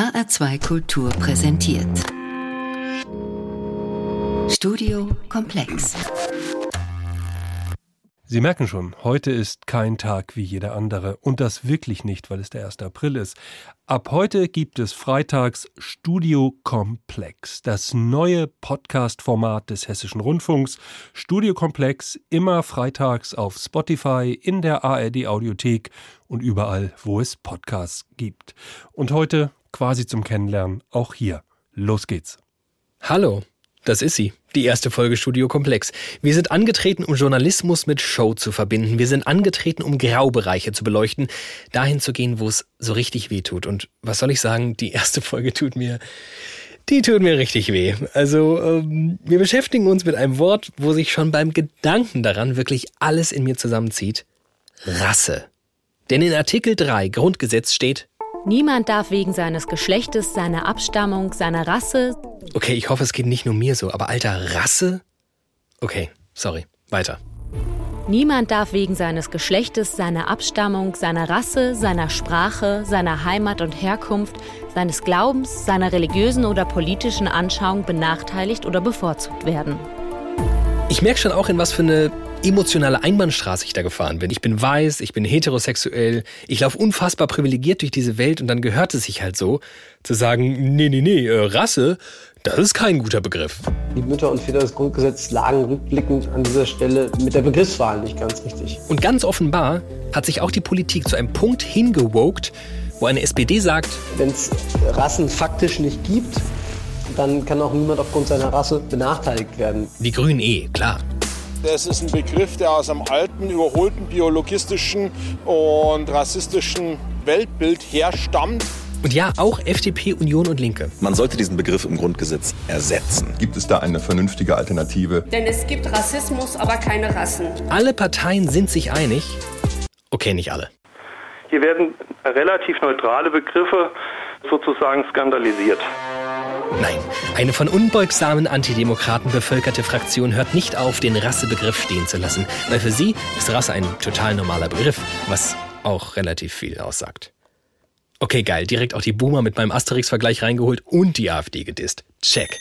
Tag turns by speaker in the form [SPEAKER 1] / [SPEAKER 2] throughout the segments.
[SPEAKER 1] HR2 Kultur präsentiert. Studio Komplex.
[SPEAKER 2] Sie merken schon, heute ist kein Tag wie jeder andere. Und das wirklich nicht, weil es der 1. April ist. Ab heute gibt es freitags Studio Komplex, das neue Podcast-Format des Hessischen Rundfunks. Studio Komplex immer freitags auf Spotify, in der ARD Audiothek und überall, wo es Podcasts gibt. Und heute quasi zum Kennenlernen auch hier. Los geht's.
[SPEAKER 3] Hallo, das ist sie. Die erste Folge Studio Komplex. Wir sind angetreten, um Journalismus mit Show zu verbinden. Wir sind angetreten, um Graubereiche zu beleuchten, dahin zu gehen, wo es so richtig weh tut. Und was soll ich sagen, die erste Folge tut mir, die tut mir richtig weh. Also, ähm, wir beschäftigen uns mit einem Wort, wo sich schon beim Gedanken daran wirklich alles in mir zusammenzieht. Rasse. Denn in Artikel 3 Grundgesetz steht,
[SPEAKER 4] Niemand darf wegen seines Geschlechtes, seiner Abstammung, seiner Rasse.
[SPEAKER 3] Okay, ich hoffe, es geht nicht nur mir so, aber alter, Rasse? Okay, sorry, weiter.
[SPEAKER 4] Niemand darf wegen seines Geschlechtes, seiner Abstammung, seiner Rasse, seiner Sprache, seiner Heimat und Herkunft, seines Glaubens, seiner religiösen oder politischen Anschauung benachteiligt oder bevorzugt werden.
[SPEAKER 3] Ich merke schon auch, in was für eine emotionale Einbahnstraße ich da gefahren bin. Ich bin weiß, ich bin heterosexuell, ich laufe unfassbar privilegiert durch diese Welt und dann gehört es sich halt so, zu sagen, nee, nee, nee, äh, Rasse, das ist kein guter Begriff.
[SPEAKER 5] Die Mütter und Väter des Grundgesetzes lagen rückblickend an dieser Stelle mit der Begriffswahl nicht ganz richtig.
[SPEAKER 3] Und ganz offenbar hat sich auch die Politik zu einem Punkt hingewogt, wo eine SPD sagt,
[SPEAKER 5] wenn es Rassen faktisch nicht gibt, dann kann auch niemand aufgrund seiner Rasse benachteiligt werden.
[SPEAKER 3] Die Grünen eh, klar.
[SPEAKER 6] Das ist ein Begriff, der aus einem alten, überholten biologistischen und rassistischen Weltbild herstammt.
[SPEAKER 3] Und ja, auch FDP, Union und Linke.
[SPEAKER 7] Man sollte diesen Begriff im Grundgesetz ersetzen.
[SPEAKER 8] Gibt es da eine vernünftige Alternative?
[SPEAKER 9] Denn es gibt Rassismus, aber keine Rassen.
[SPEAKER 3] Alle Parteien sind sich einig. Okay, nicht alle.
[SPEAKER 10] Hier werden relativ neutrale Begriffe sozusagen skandalisiert.
[SPEAKER 3] Nein, eine von unbeugsamen Antidemokraten bevölkerte Fraktion hört nicht auf, den Rassebegriff stehen zu lassen, weil für sie ist Rasse ein total normaler Begriff, was auch relativ viel aussagt. Okay, geil, direkt auch die Boomer mit meinem Asterix-Vergleich reingeholt und die AfD gedisst. Check.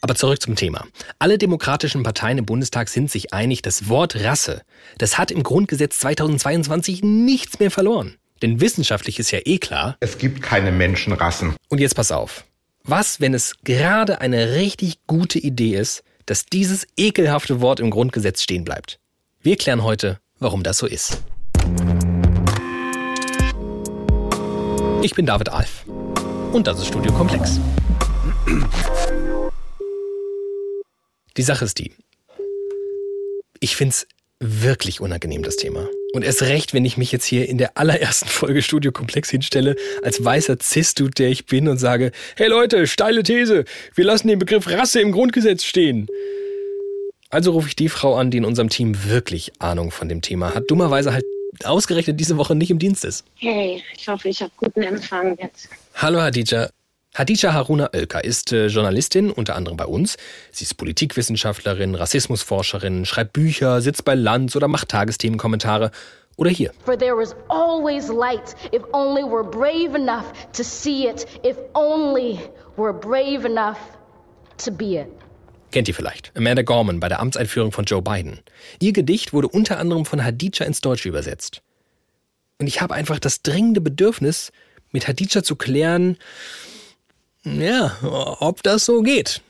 [SPEAKER 3] Aber zurück zum Thema. Alle demokratischen Parteien im Bundestag sind sich einig, das Wort Rasse, das hat im Grundgesetz 2022 nichts mehr verloren. Denn wissenschaftlich ist ja eh klar.
[SPEAKER 11] Es gibt keine Menschenrassen.
[SPEAKER 3] Und jetzt pass auf. Was, wenn es gerade eine richtig gute Idee ist, dass dieses ekelhafte Wort im Grundgesetz stehen bleibt? Wir klären heute, warum das so ist. Ich bin David Alf. Und das ist Studio Komplex. Die Sache ist die. Ich find's wirklich unangenehm, das Thema. Und erst recht, wenn ich mich jetzt hier in der allerersten Folge Studio Komplex hinstelle, als weißer Cis-Dude, der ich bin, und sage, hey Leute, steile These, wir lassen den Begriff Rasse im Grundgesetz stehen. Also rufe ich die Frau an, die in unserem Team wirklich Ahnung von dem Thema hat, dummerweise halt ausgerechnet diese Woche nicht im Dienst ist.
[SPEAKER 12] Hey, ich hoffe, ich habe guten Empfang jetzt.
[SPEAKER 3] Hallo Hadija, Hadija Haruna Oelker ist äh, Journalistin, unter anderem bei uns. Sie ist Politikwissenschaftlerin, Rassismusforscherin, schreibt Bücher, sitzt bei Lanz oder macht Tagesthemenkommentare. Oder hier.
[SPEAKER 13] For there is always light, if only we're brave enough to see it, if only we're brave enough to be it.
[SPEAKER 3] Kennt ihr vielleicht? Amanda Gorman bei der Amtseinführung von Joe Biden. Ihr Gedicht wurde unter anderem von Hadija ins Deutsche übersetzt. Und ich habe einfach das dringende Bedürfnis, mit Hadija zu klären, ja, ob das so geht.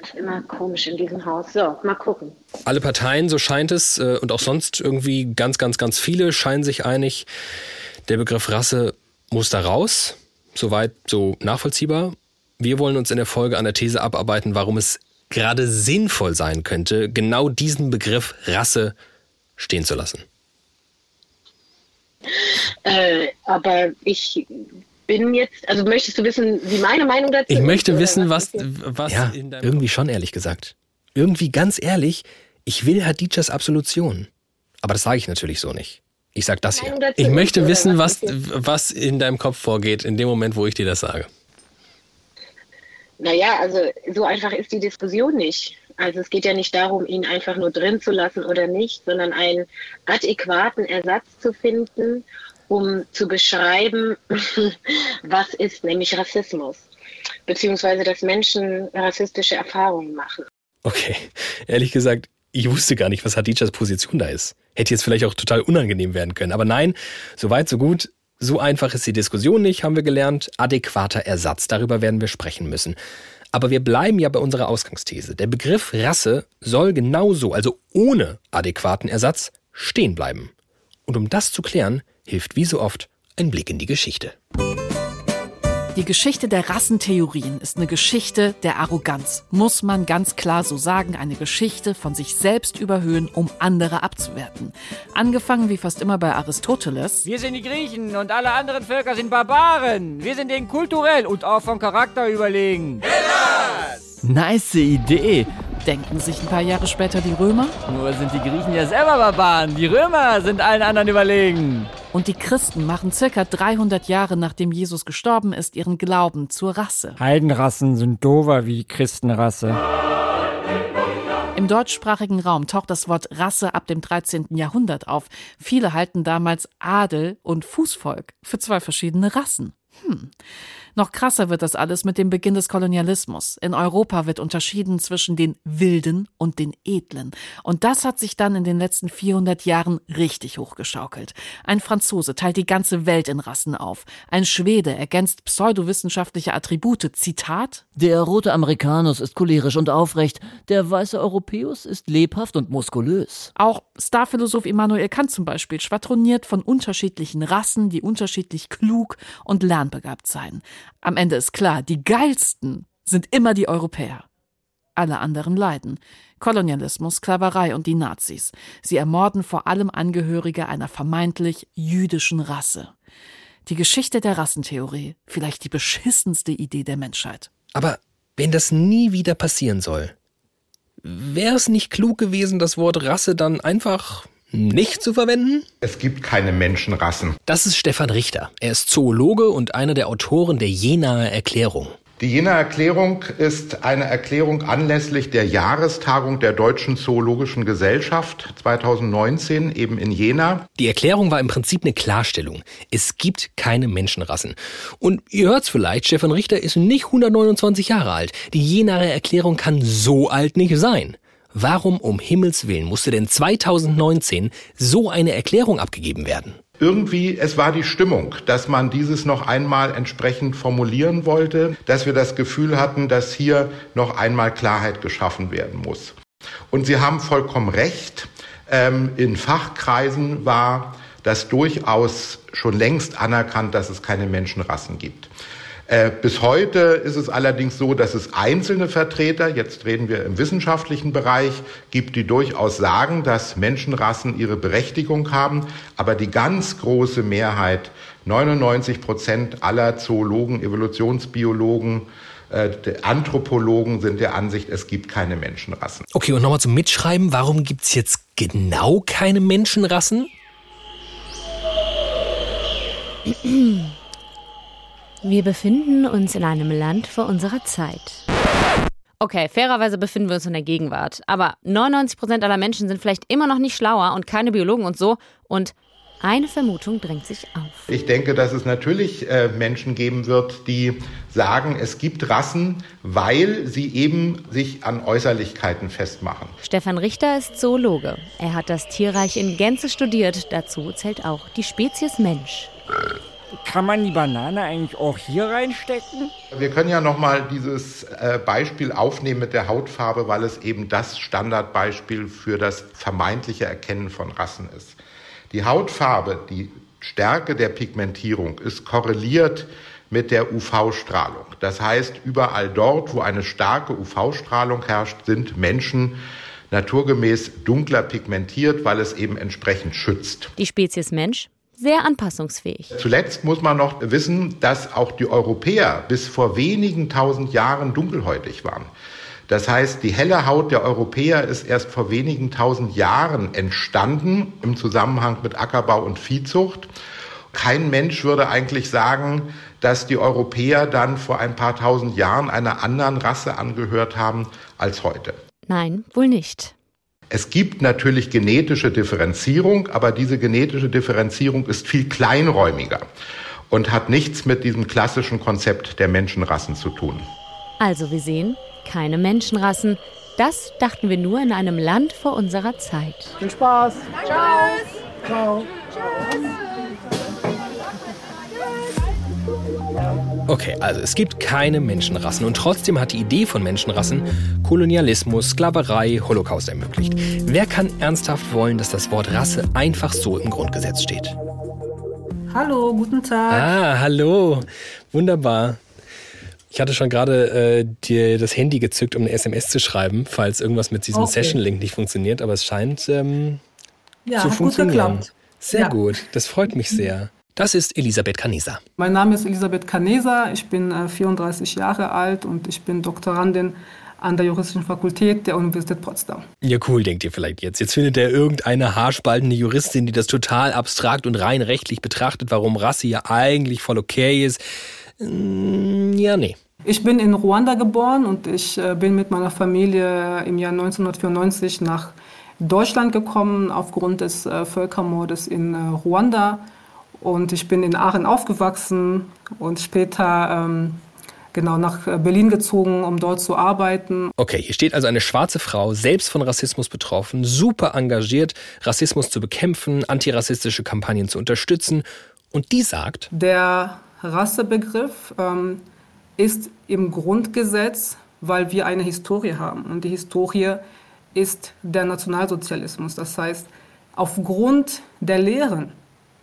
[SPEAKER 12] Das ist immer komisch in diesem Haus. So, mal gucken.
[SPEAKER 3] Alle Parteien, so scheint es, äh, und auch sonst irgendwie ganz, ganz, ganz viele scheinen sich einig, der Begriff Rasse muss da raus. Soweit so nachvollziehbar. Wir wollen uns in der Folge an der These abarbeiten, warum es gerade sinnvoll sein könnte, genau diesen Begriff Rasse stehen zu lassen.
[SPEAKER 12] Äh, aber ich bin jetzt, also möchtest du wissen, wie meine Meinung dazu
[SPEAKER 3] ist? Ich möchte
[SPEAKER 12] ist,
[SPEAKER 3] wissen, was, was ja, irgendwie schon ehrlich gesagt. Irgendwie ganz ehrlich, ich will Hadijas Absolution. Aber das sage ich natürlich so nicht. Ich sage das hier. Ich möchte wissen, was, was in deinem Kopf vorgeht, in dem Moment, wo ich dir das sage.
[SPEAKER 12] Naja, also so einfach ist die Diskussion nicht. Also es geht ja nicht darum, ihn einfach nur drin zu lassen oder nicht, sondern einen adäquaten Ersatz zu finden um zu beschreiben, was ist nämlich Rassismus, beziehungsweise dass Menschen rassistische Erfahrungen machen.
[SPEAKER 3] Okay, ehrlich gesagt, ich wusste gar nicht, was Hadijas Position da ist. Hätte jetzt vielleicht auch total unangenehm werden können. Aber nein, so weit, so gut. So einfach ist die Diskussion nicht, haben wir gelernt. Adäquater Ersatz, darüber werden wir sprechen müssen. Aber wir bleiben ja bei unserer Ausgangsthese. Der Begriff Rasse soll genauso, also ohne adäquaten Ersatz, stehen bleiben. Und um das zu klären, hilft wie so oft ein Blick in die Geschichte.
[SPEAKER 14] Die Geschichte der Rassentheorien ist eine Geschichte der Arroganz, muss man ganz klar so sagen, eine Geschichte von sich selbst überhöhen, um andere abzuwerten. Angefangen wie fast immer bei Aristoteles.
[SPEAKER 15] Wir sind die Griechen und alle anderen Völker sind Barbaren. Wir sind denen kulturell und auch vom Charakter überlegen.
[SPEAKER 16] Hellas! Nice Idee.
[SPEAKER 14] Denken sich ein paar Jahre später die Römer?
[SPEAKER 15] Nur sind die Griechen ja selber Barbaren. Die Römer sind allen anderen überlegen.
[SPEAKER 14] Und die Christen machen circa 300 Jahre nachdem Jesus gestorben ist, ihren Glauben zur Rasse.
[SPEAKER 15] Heidenrassen sind dover wie die Christenrasse.
[SPEAKER 14] Im deutschsprachigen Raum taucht das Wort Rasse ab dem 13. Jahrhundert auf. Viele halten damals Adel und Fußvolk für zwei verschiedene Rassen. Hm. Noch krasser wird das alles mit dem Beginn des Kolonialismus. In Europa wird unterschieden zwischen den Wilden und den Edlen. Und das hat sich dann in den letzten 400 Jahren richtig hochgeschaukelt. Ein Franzose teilt die ganze Welt in Rassen auf. Ein Schwede ergänzt pseudowissenschaftliche Attribute. Zitat?
[SPEAKER 16] Der rote Amerikanus ist cholerisch und aufrecht. Der weiße Europäus ist lebhaft und muskulös.
[SPEAKER 14] Auch Starphilosoph Immanuel Kant zum Beispiel schwadroniert von unterschiedlichen Rassen, die unterschiedlich klug und lernbegabt seien. Am Ende ist klar, die geilsten sind immer die Europäer. Alle anderen leiden. Kolonialismus, Sklaverei und die Nazis. Sie ermorden vor allem Angehörige einer vermeintlich jüdischen Rasse. Die Geschichte der Rassentheorie, vielleicht die beschissenste Idee der Menschheit.
[SPEAKER 3] Aber wenn das nie wieder passieren soll, wäre es nicht klug gewesen, das Wort Rasse dann einfach nicht zu verwenden?
[SPEAKER 11] Es gibt keine Menschenrassen.
[SPEAKER 3] Das ist Stefan Richter. Er ist Zoologe und einer der Autoren der Jenaer Erklärung.
[SPEAKER 11] Die Jenaer Erklärung ist eine Erklärung anlässlich der Jahrestagung der Deutschen Zoologischen Gesellschaft 2019 eben in Jena.
[SPEAKER 3] Die Erklärung war im Prinzip eine Klarstellung. Es gibt keine Menschenrassen. Und ihr hört's vielleicht, Stefan Richter ist nicht 129 Jahre alt. Die Jenaer Erklärung kann so alt nicht sein. Warum um Himmels Willen musste denn 2019 so eine Erklärung abgegeben werden?
[SPEAKER 11] Irgendwie, es war die Stimmung, dass man dieses noch einmal entsprechend formulieren wollte, dass wir das Gefühl hatten, dass hier noch einmal Klarheit geschaffen werden muss. Und Sie haben vollkommen recht. Ähm, in Fachkreisen war das durchaus schon längst anerkannt, dass es keine Menschenrassen gibt. Äh, bis heute ist es allerdings so, dass es einzelne Vertreter, jetzt reden wir im wissenschaftlichen Bereich, gibt, die durchaus sagen, dass Menschenrassen ihre Berechtigung haben. Aber die ganz große Mehrheit, 99 Prozent aller Zoologen, Evolutionsbiologen, äh, Anthropologen sind der Ansicht, es gibt keine Menschenrassen.
[SPEAKER 3] Okay, und nochmal zum Mitschreiben, warum gibt es jetzt genau keine Menschenrassen?
[SPEAKER 4] Wir befinden uns in einem Land vor unserer Zeit. Okay, fairerweise befinden wir uns in der Gegenwart. Aber 99% aller Menschen sind vielleicht immer noch nicht schlauer und keine Biologen und so. Und eine Vermutung drängt sich auf.
[SPEAKER 11] Ich denke, dass es natürlich äh, Menschen geben wird, die sagen, es gibt Rassen, weil sie eben sich an Äußerlichkeiten festmachen.
[SPEAKER 4] Stefan Richter ist Zoologe. Er hat das Tierreich in Gänze studiert. Dazu zählt auch die Spezies Mensch.
[SPEAKER 15] Kann man die Banane eigentlich auch hier reinstecken?
[SPEAKER 11] Wir können ja nochmal dieses äh, Beispiel aufnehmen mit der Hautfarbe, weil es eben das Standardbeispiel für das vermeintliche Erkennen von Rassen ist. Die Hautfarbe, die Stärke der Pigmentierung ist korreliert mit der UV-Strahlung. Das heißt, überall dort, wo eine starke UV-Strahlung herrscht, sind Menschen naturgemäß dunkler pigmentiert, weil es eben entsprechend schützt.
[SPEAKER 4] Die Spezies Mensch sehr anpassungsfähig.
[SPEAKER 11] Zuletzt muss man noch wissen, dass auch die Europäer bis vor wenigen tausend Jahren dunkelhäutig waren. Das heißt, die helle Haut der Europäer ist erst vor wenigen tausend Jahren entstanden im Zusammenhang mit Ackerbau und Viehzucht. Kein Mensch würde eigentlich sagen, dass die Europäer dann vor ein paar tausend Jahren einer anderen Rasse angehört haben als heute.
[SPEAKER 4] Nein, wohl nicht.
[SPEAKER 11] Es gibt natürlich genetische Differenzierung, aber diese genetische Differenzierung ist viel kleinräumiger und hat nichts mit diesem klassischen Konzept der Menschenrassen zu tun.
[SPEAKER 4] Also wir sehen, keine Menschenrassen. Das dachten wir nur in einem Land vor unserer Zeit.
[SPEAKER 5] Viel Spaß.
[SPEAKER 9] Tschüss.
[SPEAKER 5] Ciao.
[SPEAKER 3] Okay, also es gibt keine Menschenrassen und trotzdem hat die Idee von Menschenrassen Kolonialismus, Sklaverei, Holocaust ermöglicht. Wer kann ernsthaft wollen, dass das Wort Rasse einfach so im Grundgesetz steht?
[SPEAKER 17] Hallo, guten Tag.
[SPEAKER 3] Ah, hallo. Wunderbar. Ich hatte schon gerade äh, dir das Handy gezückt, um eine SMS zu schreiben, falls irgendwas mit diesem
[SPEAKER 17] Okay.
[SPEAKER 3] Session-Link nicht funktioniert, aber es scheint ähm,
[SPEAKER 17] Ja,
[SPEAKER 3] zu
[SPEAKER 17] hat gut
[SPEAKER 3] funktionieren.
[SPEAKER 17] geklappt.
[SPEAKER 3] Sehr
[SPEAKER 17] Ja.
[SPEAKER 3] gut, das freut mich sehr. Das ist Elisabeth Canesa.
[SPEAKER 17] Mein Name ist Elisabeth Canesa, ich bin äh, 34 Jahre alt und ich bin Doktorandin an der Juristischen Fakultät der Universität Potsdam.
[SPEAKER 3] Ja, cool, denkt ihr vielleicht jetzt. Jetzt findet er irgendeine haarspaltende Juristin, die das total abstrakt und rein rechtlich betrachtet, warum Rasse ja eigentlich voll okay ist. Mm, Ja, nee.
[SPEAKER 17] Ich bin in Ruanda geboren und ich äh, bin mit meiner Familie im Jahr 1994 nach Deutschland gekommen aufgrund des äh, Völkermordes in äh, Ruanda. Und ich bin in Aachen aufgewachsen und später ähm, genau nach äh, Berlin gezogen, um dort zu arbeiten.
[SPEAKER 3] Okay, hier steht also eine schwarze Frau, selbst von Rassismus betroffen, super engagiert, Rassismus zu bekämpfen, antirassistische Kampagnen zu unterstützen. Und die sagt,
[SPEAKER 17] Der Rassebegriff ähm, ist im Grundgesetz, weil wir eine Historie haben. Und die Historie ist der Nationalsozialismus. Das heißt, aufgrund der Lehren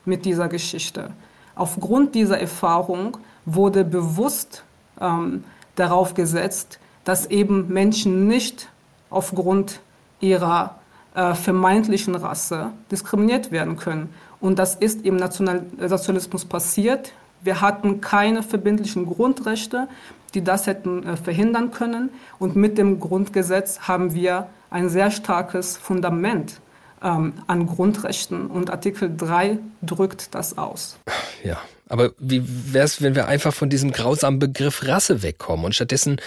[SPEAKER 17] mit dieser Geschichte, aufgrund dieser Erfahrung wurde bewusst ähm, darauf gesetzt, dass eben Menschen nicht aufgrund ihrer äh, vermeintlichen Rasse diskriminiert werden können. Und das ist im Nationalsozialismus passiert. Wir hatten keine verbindlichen Grundrechte, die das hätten äh, verhindern können. Und mit dem Grundgesetz haben wir ein sehr starkes Fundament ähm, an Grundrechten. Und Artikel 3 drückt das aus.
[SPEAKER 3] ja, aber wie wär's, wenn wir einfach von diesem grausamen Begriff Rasse wegkommen und stattdessen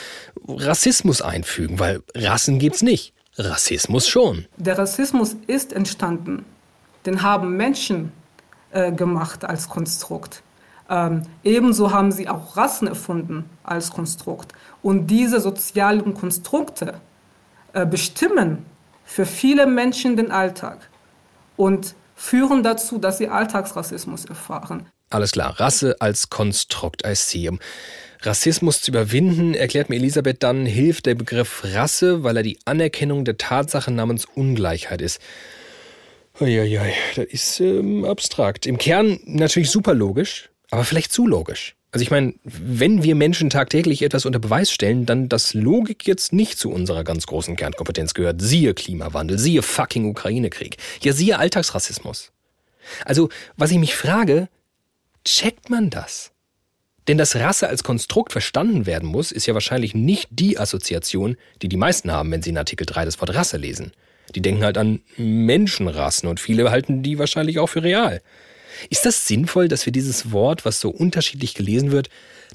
[SPEAKER 3] Rassismus einfügen? Weil Rassen gibt's nicht. Rassismus schon.
[SPEAKER 17] Der Rassismus ist entstanden. Den haben Menschen äh, gemacht als Konstrukt. Ähm, ebenso haben sie auch Rassen erfunden als Konstrukt. Und diese sozialen Konstrukte äh, bestimmen für viele Menschen den Alltag und führen dazu, dass sie Alltagsrassismus erfahren.
[SPEAKER 3] Alles klar, Rasse als Konstrukt, I see. Um Rassismus zu überwinden, erklärt mir Elisabeth dann, hilft der Begriff Rasse, weil er die Anerkennung der Tatsache namens Ungleichheit ist. Uiuiui, das ist ähm, abstrakt. Im Kern natürlich super logisch, aber vielleicht zu logisch. Also ich meine, wenn wir Menschen tagtäglich etwas unter Beweis stellen, dann dass Logik jetzt nicht zu unserer ganz großen Kernkompetenz gehört. Siehe Klimawandel, siehe fucking Ukraine-Krieg. Ja, siehe Alltagsrassismus. Also, was ich mich frage, checkt man das? Denn dass Rasse als Konstrukt verstanden werden muss, ist ja wahrscheinlich nicht die Assoziation, die die meisten haben, wenn sie in Artikel 3 das Wort Rasse lesen. Die denken halt an Menschenrassen und viele halten die wahrscheinlich auch für real. Ist das sinnvoll, dass wir dieses Wort, was so unterschiedlich gelesen wird,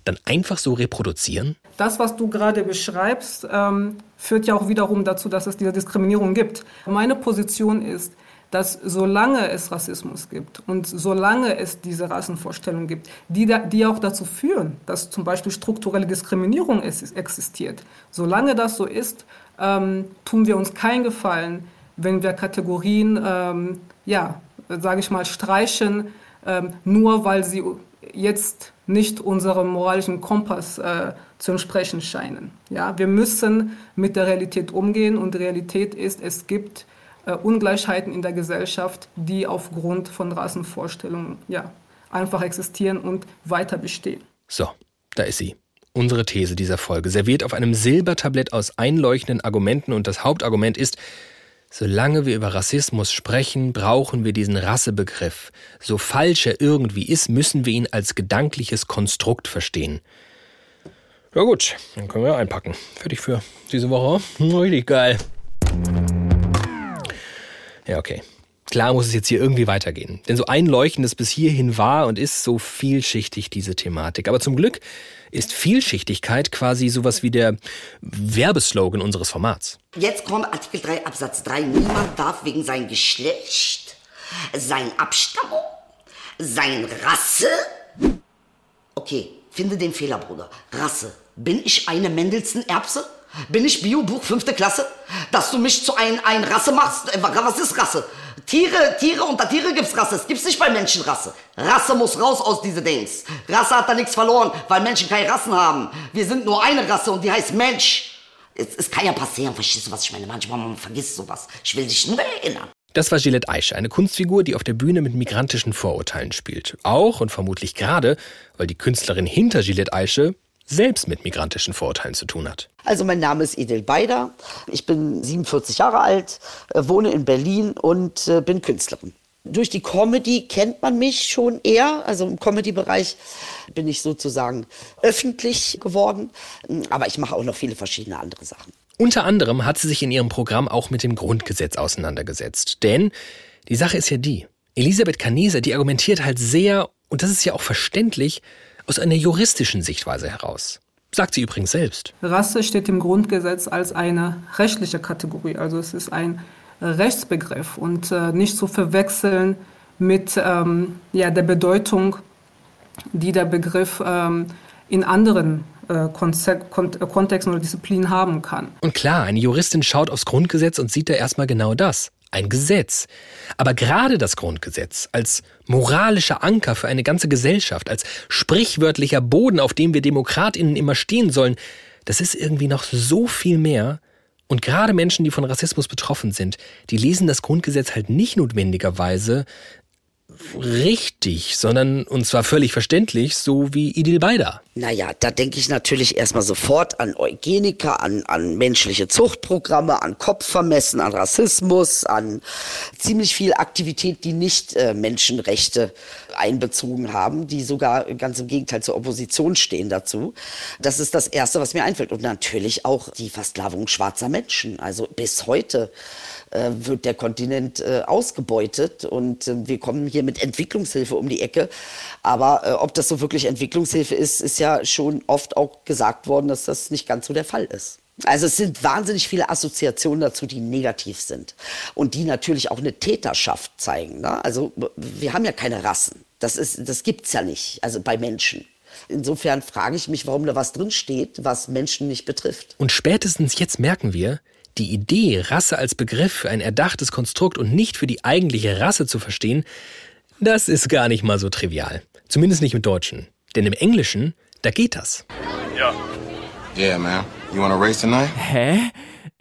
[SPEAKER 3] dann einfach so reproduzieren?
[SPEAKER 17] Das, was du gerade beschreibst, ähm, führt ja auch wiederum dazu, dass es diese Diskriminierung gibt. Meine Position ist, dass solange es Rassismus gibt und solange es diese Rassenvorstellungen gibt, die, da, die auch dazu führen, dass zum Beispiel strukturelle Diskriminierung existiert, solange das so ist, ähm, tun wir uns keinen Gefallen, wenn wir Kategorien, ähm, ja, sage ich mal, streichen, ähm, nur weil sie jetzt nicht unserem moralischen Kompass äh, zu entsprechen scheinen. Ja, wir müssen mit der Realität umgehen und die Realität ist, es gibt äh, Ungleichheiten in der Gesellschaft, die aufgrund von Rassenvorstellungen ja, einfach existieren und weiter bestehen.
[SPEAKER 3] So, da ist sie. Unsere These dieser Folge, serviert auf einem Silbertablett aus einleuchtenden Argumenten und das Hauptargument ist, solange wir über Rassismus sprechen, brauchen wir diesen Rassebegriff. So falsch er irgendwie ist, müssen wir ihn als gedankliches Konstrukt verstehen. Ja gut, dann können wir einpacken. Fertig für diese Woche. Richtig geil. Ja, okay. Klar muss es jetzt hier irgendwie weitergehen. Denn so einleuchtend es bis hierhin war und ist so vielschichtig diese Thematik. Aber zum Glück ist Vielschichtigkeit quasi sowas wie der Werbeslogan unseres Formats.
[SPEAKER 18] Jetzt kommt Artikel 3 Absatz 3. Niemand darf wegen sein Geschlecht, sein Abstammung, sein Rasse. Okay, finde den Fehler, Bruder. Rasse. Bin ich eine Mendelssohn-Erbse? Bin ich Biobuch fünfte Klasse? Dass du mich zu ein, ein Rasse machst? Äh, Was ist Rasse? Tiere, Tiere, unter Tiere gibt's Rasse. Es gibt's nicht bei Menschen Rasse. Rasse muss raus aus diese Dings. Rasse hat da nichts verloren, weil Menschen keine Rassen haben. Wir sind nur eine Rasse und die heißt Mensch. Es, es kann ja passieren, verstehst du, was ich meine? Manchmal man vergisst sowas. Ich will dich nur erinnern.
[SPEAKER 3] Das war Gillette Aische, eine Kunstfigur, die auf der Bühne mit migrantischen Vorurteilen spielt. Auch und vermutlich gerade, weil die Künstlerin hinter Gillette Aische selbst mit migrantischen Vorurteilen zu tun hat.
[SPEAKER 18] Also mein Name ist Edel Beider. Ich bin 47 Jahre alt, äh, wohne in Berlin und äh, bin Künstlerin. Durch die Comedy kennt man mich schon eher. Also im Comedy-Bereich bin ich sozusagen öffentlich geworden. Aber ich mache auch noch viele verschiedene andere Sachen.
[SPEAKER 3] Unter anderem hat sie sich in ihrem Programm auch mit dem Grundgesetz auseinandergesetzt. Denn die Sache ist ja die, Elisabeth Caneser, die argumentiert halt sehr, und das ist ja auch verständlich, aus einer juristischen Sichtweise heraus. Sagt sie übrigens selbst.
[SPEAKER 17] Rasse steht im Grundgesetz als eine rechtliche Kategorie. Also es ist ein Rechtsbegriff und äh, nicht zu verwechseln mit ähm, ja, der Bedeutung, die der Begriff ähm, in anderen äh, Kontexten oder Disziplinen haben kann.
[SPEAKER 3] Und klar, eine Juristin schaut aufs Grundgesetz und sieht da erstmal genau das. Ein Gesetz. Aber gerade das Grundgesetz als moralischer Anker für eine ganze Gesellschaft, als sprichwörtlicher Boden, auf dem wir Demokratinnen immer stehen sollen, das ist irgendwie noch so viel mehr. Und gerade Menschen, die von Rassismus betroffen sind, die lesen das Grundgesetz halt nicht notwendigerweise richtig, sondern und zwar völlig verständlich, so wie Idil Beider.
[SPEAKER 18] Naja, da denke ich natürlich erstmal sofort an Eugeniker, an, an menschliche Zuchtprogramme, an Kopfvermessen, an Rassismus, an ziemlich viel Aktivität, die nicht äh, Menschenrechte einbezogen haben, die sogar ganz im Gegenteil zur Opposition stehen dazu. Das ist das Erste, was mir einfällt. Und natürlich auch die Versklavung schwarzer Menschen. Also bis heute äh, wird der Kontinent äh, ausgebeutet und äh, wir kommen hier mit Entwicklungshilfe um die Ecke. Aber äh, ob das so wirklich Entwicklungshilfe ist, ist ja schon oft auch gesagt worden, dass das nicht ganz so der Fall ist. Also es sind wahnsinnig viele Assoziationen dazu, die negativ sind und die natürlich auch eine Täterschaft zeigen. Ne? Also wir haben ja keine Rassen. Das, das gibt's ja nicht, also bei Menschen. Insofern frage ich mich, warum da was drinsteht, was Menschen nicht betrifft.
[SPEAKER 3] Und spätestens jetzt merken wir, die Idee, Rasse als Begriff für ein erdachtes Konstrukt und nicht für die eigentliche Rasse zu verstehen, das ist gar nicht mal so trivial. Zumindest nicht im Deutschen. Denn im Englischen, da geht das.
[SPEAKER 7] Ja. Yeah, man. You wanna race tonight?
[SPEAKER 19] Hä?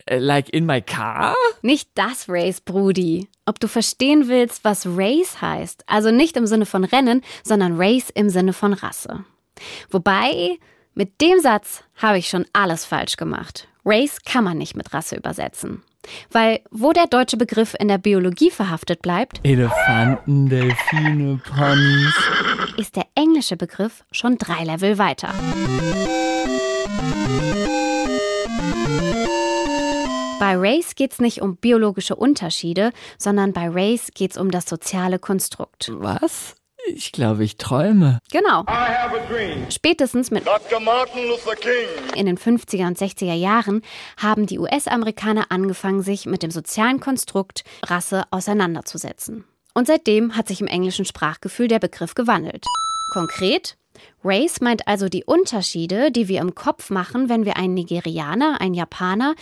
[SPEAKER 19] Äh, like in my car?
[SPEAKER 20] Nicht das Race, Brudi. Ob du verstehen willst, was Race heißt, also nicht im Sinne von Rennen, sondern Race im Sinne von Rasse. Wobei, mit dem Satz habe ich schon alles falsch gemacht. Race kann man nicht mit Rasse übersetzen. Weil wo der deutsche Begriff in der Biologie verhaftet bleibt,
[SPEAKER 19] Elefanten, Delfine, Ponys,
[SPEAKER 20] ist der englische Begriff schon drei Level weiter. Bei Race geht es nicht um biologische Unterschiede, sondern bei Race geht es um das soziale Konstrukt.
[SPEAKER 19] Was? Ich glaube, ich träume.
[SPEAKER 20] Genau. Spätestens mit in den 50er und 60er Jahren haben die US-Amerikaner angefangen, sich mit dem sozialen Konstrukt Rasse auseinanderzusetzen. Und seitdem hat sich im englischen Sprachgefühl der Begriff gewandelt. Konkret, Race meint also die Unterschiede, die wir im Kopf machen, wenn wir einen Nigerianer, einen Japaner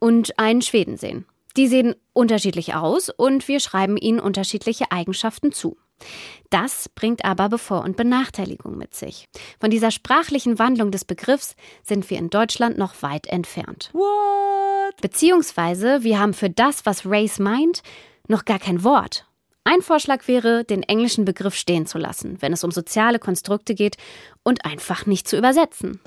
[SPEAKER 20] und einen Schweden sehen. Die sehen unterschiedlich aus und wir schreiben ihnen unterschiedliche Eigenschaften zu. Das bringt aber Bevor- und Benachteiligung mit sich. Von dieser sprachlichen Wandlung des Begriffs sind wir in Deutschland noch weit entfernt.
[SPEAKER 19] What?
[SPEAKER 20] Beziehungsweise wir haben für das, was Race meint, noch gar kein Wort. Ein Vorschlag wäre, den englischen Begriff stehen zu lassen, wenn es um soziale Konstrukte geht und einfach nicht zu übersetzen.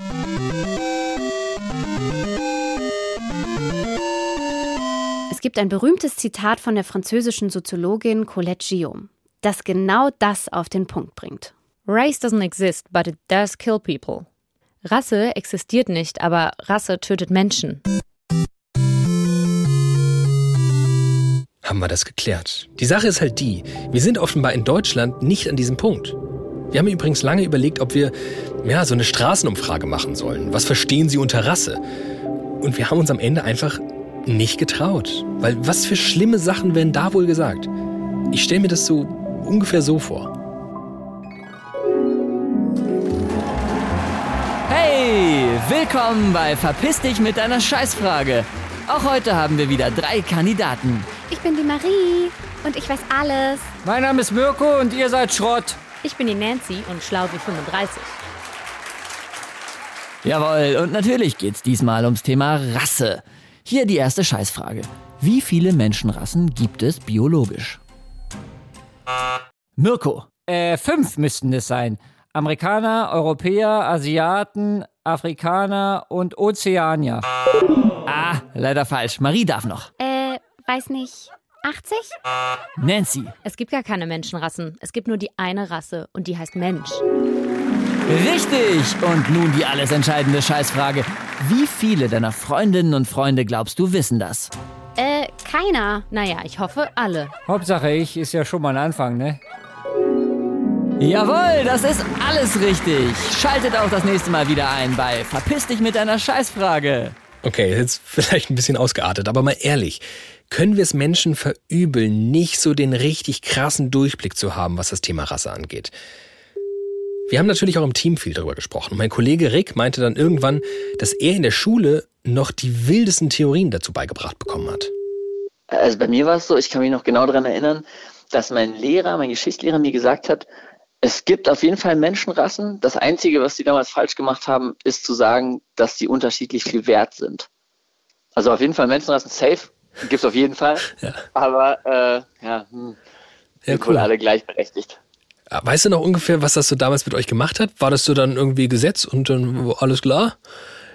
[SPEAKER 20] Es gibt ein berühmtes Zitat von der französischen Soziologin Colette Guillaume das genau das auf den Punkt bringt.
[SPEAKER 4] Race doesn't exist, but it does kill people. Rasse existiert nicht, aber Rasse tötet Menschen.
[SPEAKER 3] haben wir das geklärt. Die Sache ist halt die, wir sind offenbar in Deutschland nicht an diesem Punkt. Wir haben übrigens lange überlegt, ob wir ja, so eine Straßenumfrage machen sollen. Was verstehen Sie unter Rasse? Und wir haben uns am Ende einfach nicht getraut. Weil was für schlimme Sachen werden da wohl gesagt? Ich stelle mir das so ungefähr so vor.
[SPEAKER 19] Hey, willkommen bei Verpiss dich mit deiner Scheißfrage. Auch heute haben wir wieder drei Kandidaten.
[SPEAKER 20] Ich bin die Marie und ich weiß alles.
[SPEAKER 15] Mein Name ist Mirko und ihr seid Schrott.
[SPEAKER 4] Ich bin die Nancy und schlau wie 35.
[SPEAKER 19] Jawohl, und natürlich geht's diesmal ums Thema Rasse. Hier die erste Scheißfrage. Wie viele Menschenrassen gibt es biologisch? Mirko.
[SPEAKER 15] Äh, fünf müssten es sein. Amerikaner, Europäer, Asiaten, Afrikaner und Ozeanier.
[SPEAKER 19] Ah, leider falsch. Marie darf noch.
[SPEAKER 20] Äh, weiß nicht. 80?
[SPEAKER 19] Nancy.
[SPEAKER 4] Es gibt gar keine Menschenrassen. Es gibt nur die eine Rasse und die heißt Mensch.
[SPEAKER 19] Richtig! Und nun die alles entscheidende Scheißfrage. Wie viele deiner Freundinnen und Freunde glaubst du wissen das?
[SPEAKER 20] Äh, keiner.
[SPEAKER 4] Naja, ich hoffe alle.
[SPEAKER 15] Hauptsache ich ist ja schon mal ein Anfang, ne?
[SPEAKER 19] Jawohl, das ist alles richtig. Schaltet auch das nächste Mal wieder ein bei Verpiss dich mit deiner Scheißfrage.
[SPEAKER 3] Okay, jetzt vielleicht ein bisschen ausgeartet, aber mal ehrlich. Können wir es Menschen verübeln, nicht so den richtig krassen Durchblick zu haben, was das Thema Rasse angeht? Wir haben natürlich auch im Team viel darüber gesprochen. Und mein Kollege Rick meinte dann irgendwann, dass er in der Schule noch die wildesten Theorien dazu beigebracht bekommen hat.
[SPEAKER 21] Also bei mir war es so, ich kann mich noch genau daran erinnern, dass mein Lehrer, mein Geschichtslehrer mir gesagt hat, es gibt auf jeden Fall Menschenrassen. Das Einzige, was sie damals falsch gemacht haben, ist zu sagen, dass die unterschiedlich viel wert sind. Also auf jeden Fall Menschenrassen safe, gibt es auf jeden Fall. Ja. Aber äh, ja, hm, ja, cool. wohl alle gleichberechtigt.
[SPEAKER 3] Weißt du noch ungefähr, was das so damals mit euch gemacht hat? War das so dann irgendwie Gesetz und dann alles klar?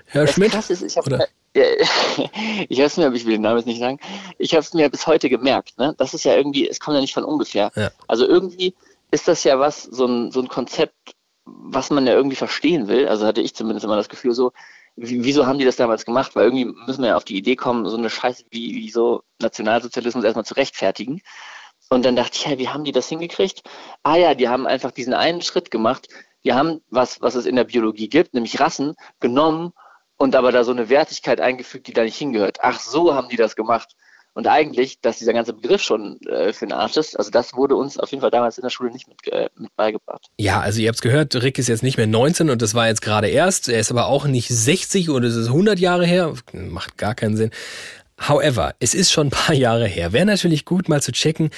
[SPEAKER 3] Herr das Schmidt?
[SPEAKER 21] Ist, ich habe ja, ich weiß mir, ich will den Namen jetzt nicht sagen. Ich habe es mir bis heute gemerkt. Ne? Das ist ja irgendwie, es kommt ja nicht von ungefähr. Ja. Also irgendwie ist das ja was, so ein, so ein Konzept, was man ja irgendwie verstehen will. Also hatte ich zumindest immer das Gefühl so, wieso haben die das damals gemacht? Weil irgendwie müssen wir ja auf die Idee kommen, so eine Scheiße wie, wie so Nationalsozialismus erstmal zu rechtfertigen. Und dann dachte ich, hey, wie haben die das hingekriegt? Ah ja, die haben einfach diesen einen Schritt gemacht. Die haben was, was es in der Biologie gibt, nämlich Rassen, genommen und aber da so eine Wertigkeit eingefügt, die da nicht hingehört. Ach, so haben die das gemacht. Und eigentlich, dass dieser ganze Begriff schon äh, für den Arsch ist, also das wurde uns auf jeden Fall damals in der Schule nicht mit, äh, mit beigebracht.
[SPEAKER 3] Ja, also ihr habt es gehört, Rick ist jetzt nicht mehr 19 und das war jetzt gerade erst. Er ist aber auch nicht 60 oder es ist 100 Jahre her. Macht gar keinen Sinn. However, es ist schon ein paar Jahre her. Wäre natürlich gut, mal zu checken,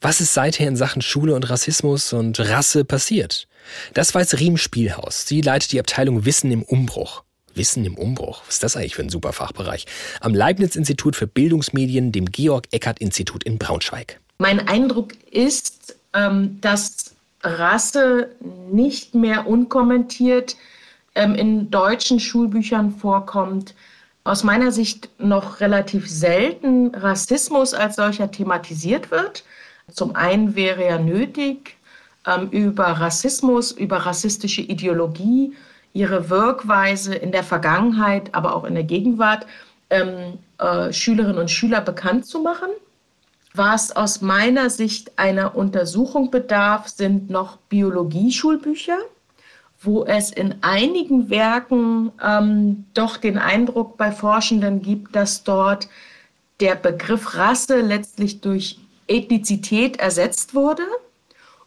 [SPEAKER 3] was ist seither in Sachen Schule und Rassismus und Rasse passiert. Das weiß Riem Spielhaus. Sie leitet die Abteilung Wissen im Umbruch. Wissen im Umbruch. Was ist das eigentlich für ein super Fachbereich? Am Leibniz-Institut für Bildungsmedien, dem Georg-Eckert-Institut in Braunschweig.
[SPEAKER 22] Mein Eindruck ist, ähm, dass Rasse nicht mehr unkommentiert ähm, in deutschen Schulbüchern vorkommt. Aus meiner Sicht noch relativ selten Rassismus als solcher thematisiert wird. Zum einen wäre ja nötig, ähm, über Rassismus, über rassistische Ideologie, ihre Wirkweise in der Vergangenheit, aber auch in der Gegenwart ähm, äh, Schülerinnen und Schüler bekannt zu machen. Was aus meiner Sicht einer Untersuchung bedarf, sind noch Biologieschulbücher, wo es in einigen Werken ähm, doch den Eindruck bei Forschenden gibt, dass dort der Begriff Rasse letztlich durch Ethnizität ersetzt wurde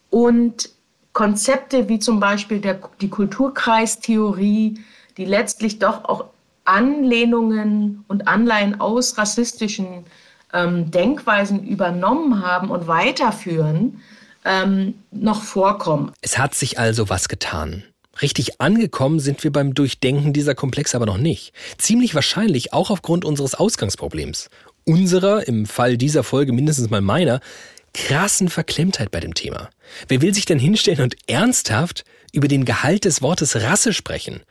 [SPEAKER 22] und Konzepte wie zum Beispiel der, die Kulturkreistheorie, die letztlich doch auch Anlehnungen und Anleihen aus rassistischen ähm, Denkweisen übernommen haben und weiterführen, ähm, noch vorkommen.
[SPEAKER 3] Es hat sich also was getan. Richtig angekommen sind wir beim Durchdenken dieser Komplexe aber noch nicht. Ziemlich wahrscheinlich auch aufgrund unseres Ausgangsproblems. Unserer, im Fall dieser Folge mindestens mal meiner, krassen Verklemmtheit bei dem Thema. Wer will sich denn hinstellen und ernsthaft über den Gehalt des Wortes Rasse sprechen?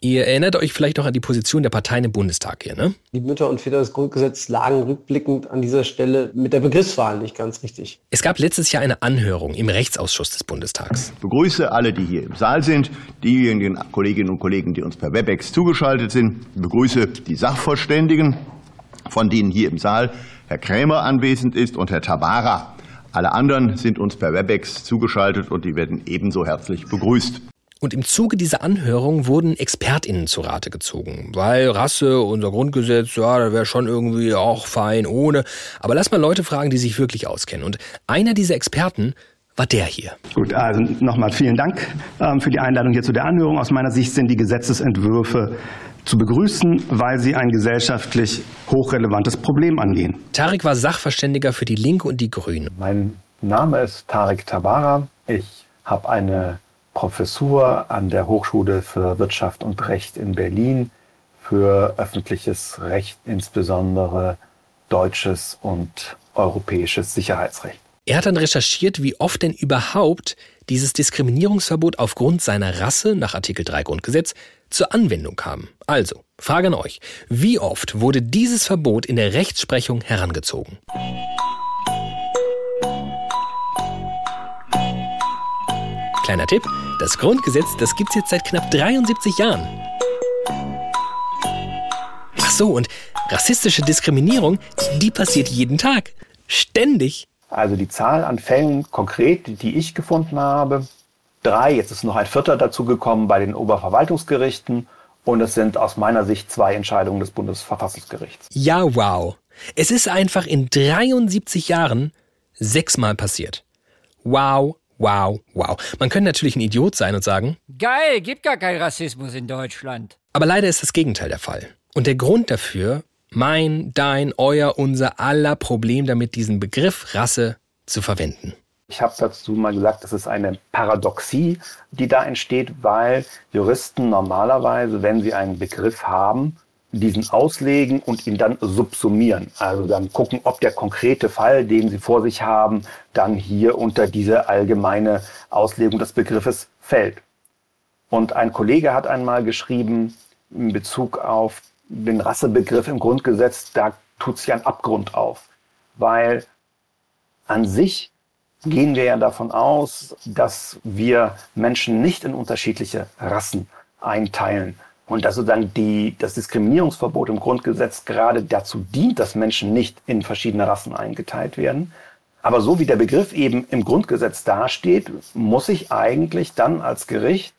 [SPEAKER 3] Ihr erinnert euch vielleicht noch an die Position der Parteien im Bundestag hier, ne?
[SPEAKER 5] Die Mütter und Väter des Grundgesetzes lagen rückblickend an dieser Stelle mit der Begriffswahl nicht ganz richtig.
[SPEAKER 3] Es gab letztes Jahr eine Anhörung im Rechtsausschuss des Bundestags.
[SPEAKER 23] Ich begrüße alle, die hier im Saal sind, diejenigen Kolleginnen und Kollegen, die uns per Webex zugeschaltet sind. Ich begrüße die Sachverständigen von denen hier im Saal Herr Krämer anwesend ist und Herr Tabara. Alle anderen sind uns per Webex zugeschaltet und die werden ebenso herzlich begrüßt.
[SPEAKER 3] Und im Zuge dieser Anhörung wurden ExpertInnen zu Rate gezogen. Weil Rasse, unser Grundgesetz, ja, da wäre schon irgendwie auch fein ohne. Aber lass mal Leute fragen, die sich wirklich auskennen. Und einer dieser Experten war der hier.
[SPEAKER 24] Gut, also nochmal vielen Dank ähm, für die Einladung hier zu der Anhörung. Aus meiner Sicht sind die Gesetzesentwürfe zu begrüßen, weil sie ein gesellschaftlich hochrelevantes Problem angehen.
[SPEAKER 3] Tarek war Sachverständiger für die Linke und die Grünen.
[SPEAKER 25] Mein Name ist Tarek Tabara. Ich habe eine Professur an der Hochschule für Wirtschaft und Recht in Berlin für öffentliches Recht, insbesondere deutsches und europäisches Sicherheitsrecht.
[SPEAKER 3] Er hat dann recherchiert, wie oft denn überhaupt dieses Diskriminierungsverbot aufgrund seiner Rasse nach Artikel 3 Grundgesetz zur Anwendung kam. Also, Frage an euch. Wie oft wurde dieses Verbot in der Rechtsprechung herangezogen? Kleiner Tipp, das Grundgesetz, das gibt's jetzt seit knapp 73 Jahren. Ach so, und rassistische Diskriminierung, die passiert jeden Tag. Ständig.
[SPEAKER 25] Also die Zahl an Fällen konkret, die ich gefunden habe, drei, jetzt ist noch ein vierter dazu gekommen bei den Oberverwaltungsgerichten und es sind aus meiner Sicht zwei Entscheidungen des Bundesverfassungsgerichts.
[SPEAKER 3] Ja, wow. Es ist einfach in 73 Jahren sechsmal passiert. Wow, wow, wow. Man könnte natürlich ein Idiot sein und sagen,
[SPEAKER 15] geil, gibt gar keinen Rassismus in Deutschland.
[SPEAKER 3] Aber leider ist das Gegenteil der Fall. Und der Grund dafür, mein, dein, euer, unser aller Problem damit, diesen Begriff Rasse zu verwenden.
[SPEAKER 25] Ich habe dazu mal gesagt, das ist eine Paradoxie, die da entsteht, weil Juristen normalerweise, wenn sie einen Begriff haben, diesen auslegen und ihn dann subsumieren. Also dann gucken, ob der konkrete Fall, den sie vor sich haben, dann hier unter diese allgemeine Auslegung des Begriffes fällt. Und ein Kollege hat einmal geschrieben, in Bezug auf den Rassebegriff im Grundgesetz, da tut sich ein Abgrund auf. Weil an sich gehen wir ja davon aus, dass wir Menschen nicht in unterschiedliche Rassen einteilen. Und dass sozusagen die, das Diskriminierungsverbot im Grundgesetz gerade dazu dient, dass Menschen nicht in verschiedene Rassen eingeteilt werden. Aber so wie der Begriff eben im Grundgesetz dasteht, muss ich eigentlich dann als Gericht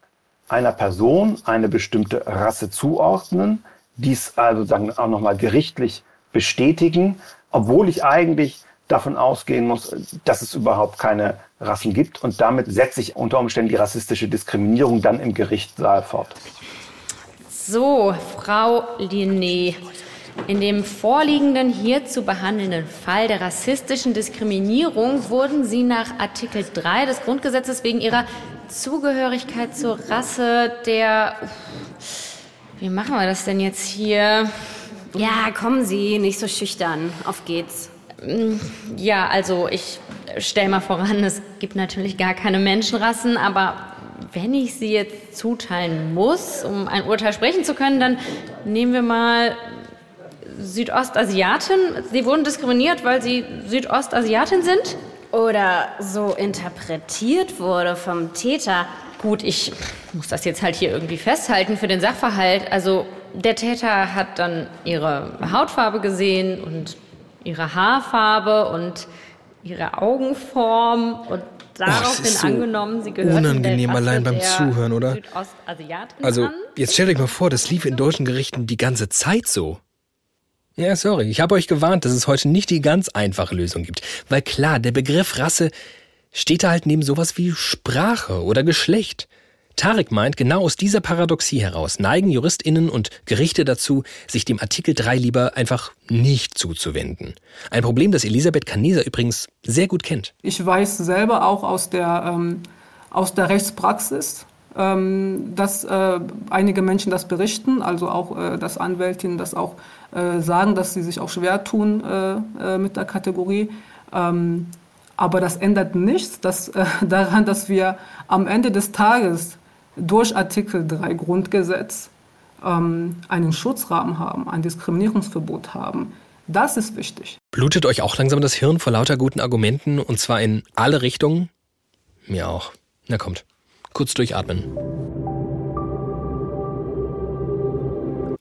[SPEAKER 25] einer Person eine bestimmte Rasse zuordnen, dies also sagen auch nochmal gerichtlich bestätigen, obwohl ich eigentlich davon ausgehen muss, dass es überhaupt keine Rassen gibt. Und damit setze ich unter Umständen die rassistische Diskriminierung dann im Gerichtssaal fort.
[SPEAKER 4] So, Frau Linné, in dem vorliegenden hier zu behandelnden Fall der rassistischen Diskriminierung wurden Sie nach Artikel 3 des Grundgesetzes wegen Ihrer Zugehörigkeit zur Rasse der... Wie machen wir das denn jetzt hier?
[SPEAKER 20] Ja, kommen Sie, nicht so schüchtern. Auf geht's.
[SPEAKER 4] Ja, also ich stelle mal voran, es gibt natürlich gar keine Menschenrassen, aber wenn ich sie jetzt zuteilen muss, um ein Urteil sprechen zu können, dann nehmen wir mal Südostasiaten. Sie wurden diskriminiert, weil sie Südostasiatin sind?
[SPEAKER 20] Oder so interpretiert wurde vom Täter.
[SPEAKER 4] Gut, ich muss das jetzt halt hier irgendwie festhalten für den Sachverhalt. Also der Täter hat dann ihre Hautfarbe gesehen und ihre Haarfarbe und ihre Augenform und daraufhin oh, so angenommen, sie gehört
[SPEAKER 3] unangenehm allein beim Zuhören, oder? Also
[SPEAKER 4] an.
[SPEAKER 3] jetzt stellt euch mal vor, das lief in deutschen Gerichten die ganze Zeit so. Ja, sorry, ich habe euch gewarnt, dass es heute nicht die ganz einfache Lösung gibt. Weil klar, der Begriff Rasse steht da halt neben sowas wie Sprache oder Geschlecht. Tarek meint, genau aus dieser Paradoxie heraus neigen JuristInnen und Gerichte dazu, sich dem Artikel 3 lieber einfach nicht zuzuwenden. Ein Problem, das Elisabeth Kaneser übrigens sehr gut kennt.
[SPEAKER 17] Ich weiß selber auch aus der, ähm, aus der Rechtspraxis, ähm, dass äh, einige Menschen das berichten, also auch, äh, dass Anwältinnen das auch äh, sagen, dass sie sich auch schwer tun äh, äh, mit der Kategorie. Ähm, aber das ändert nichts dass, äh, daran, dass wir am Ende des Tages durch Artikel 3 Grundgesetz ähm, einen Schutzrahmen haben, ein Diskriminierungsverbot haben. Das ist wichtig.
[SPEAKER 3] Blutet euch auch langsam das Hirn vor lauter guten Argumenten und zwar in alle Richtungen? Mir auch. Na kommt, kurz durchatmen.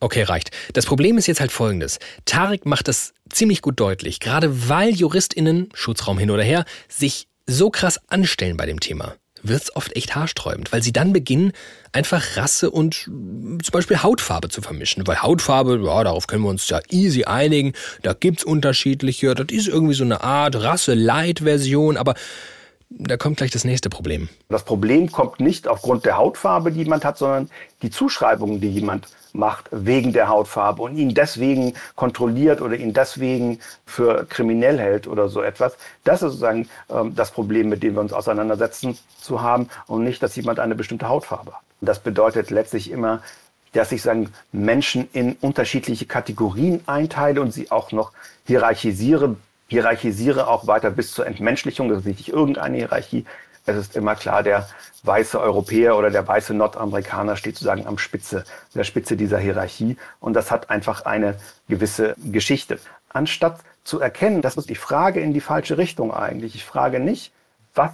[SPEAKER 3] Okay, reicht. Das Problem ist jetzt halt folgendes. Tarek macht das ziemlich gut deutlich, gerade weil JuristInnen, Schutzraum hin oder her, sich so krass anstellen bei dem Thema wird es oft echt haarsträubend, weil sie dann beginnen, einfach Rasse und zum Beispiel Hautfarbe zu vermischen. Weil Hautfarbe, ja, darauf können wir uns ja easy einigen, da gibt's unterschiedliche, das ist irgendwie so eine Art Rasse-Light-Version, aber da kommt gleich das nächste Problem.
[SPEAKER 25] Das Problem kommt nicht aufgrund der Hautfarbe, die jemand hat, sondern die Zuschreibungen, die jemand macht wegen der Hautfarbe und ihn deswegen kontrolliert oder ihn deswegen für kriminell hält oder so etwas. Das ist sozusagen ähm, das Problem, mit dem wir uns auseinandersetzen zu haben und nicht, dass jemand eine bestimmte Hautfarbe hat. Das bedeutet letztlich immer, dass ich sagen, Menschen in unterschiedliche Kategorien einteile und sie auch noch hierarchisiere, hierarchisiere auch weiter bis zur Entmenschlichung. Das ist nicht irgendeine Hierarchie. Es ist immer klar, der weiße Europäer oder der weiße Nordamerikaner steht sozusagen am Spitze, der Spitze dieser Hierarchie. Und das hat einfach eine gewisse Geschichte. Anstatt zu erkennen, das ist die Frage in die falsche Richtung eigentlich. Ich frage nicht, was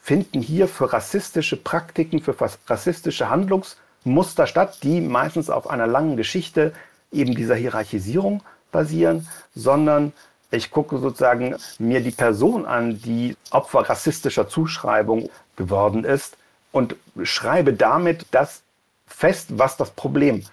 [SPEAKER 25] finden hier für rassistische Praktiken, für rassistische Handlungsmuster statt, die meistens auf einer langen Geschichte eben dieser Hierarchisierung basieren, sondern ich gucke sozusagen mir die Person an, die Opfer rassistischer Zuschreibung geworden ist und schreibe damit das fest, was das Problem